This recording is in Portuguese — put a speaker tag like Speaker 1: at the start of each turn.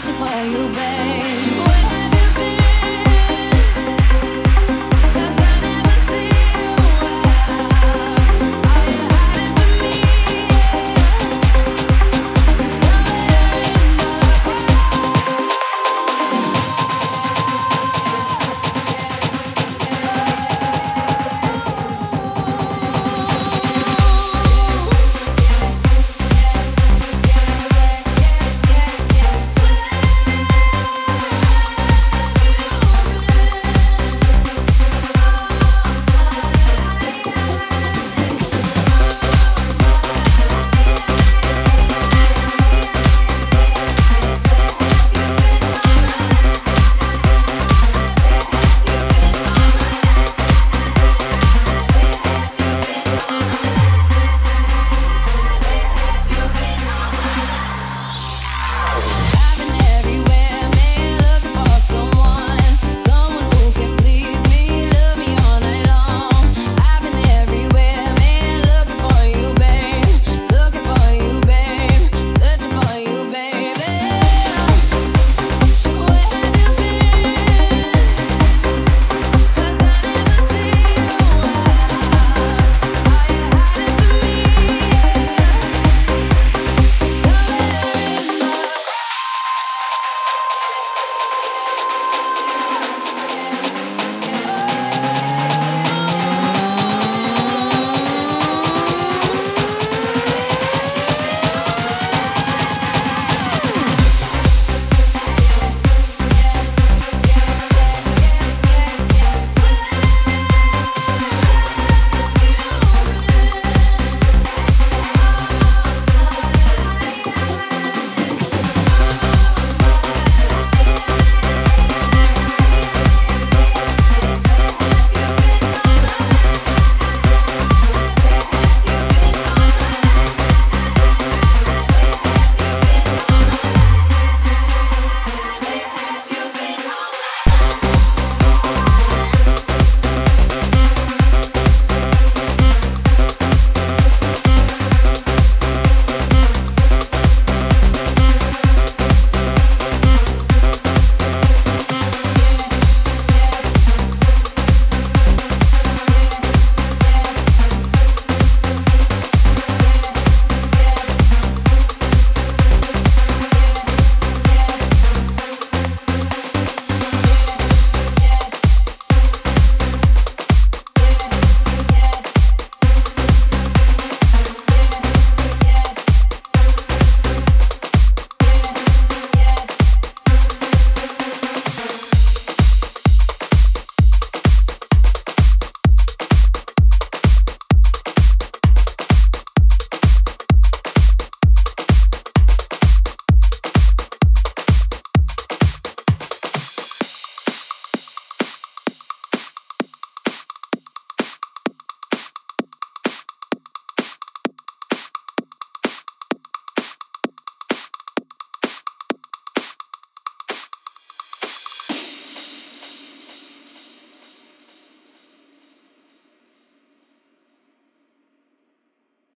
Speaker 1: satisfy you, babe.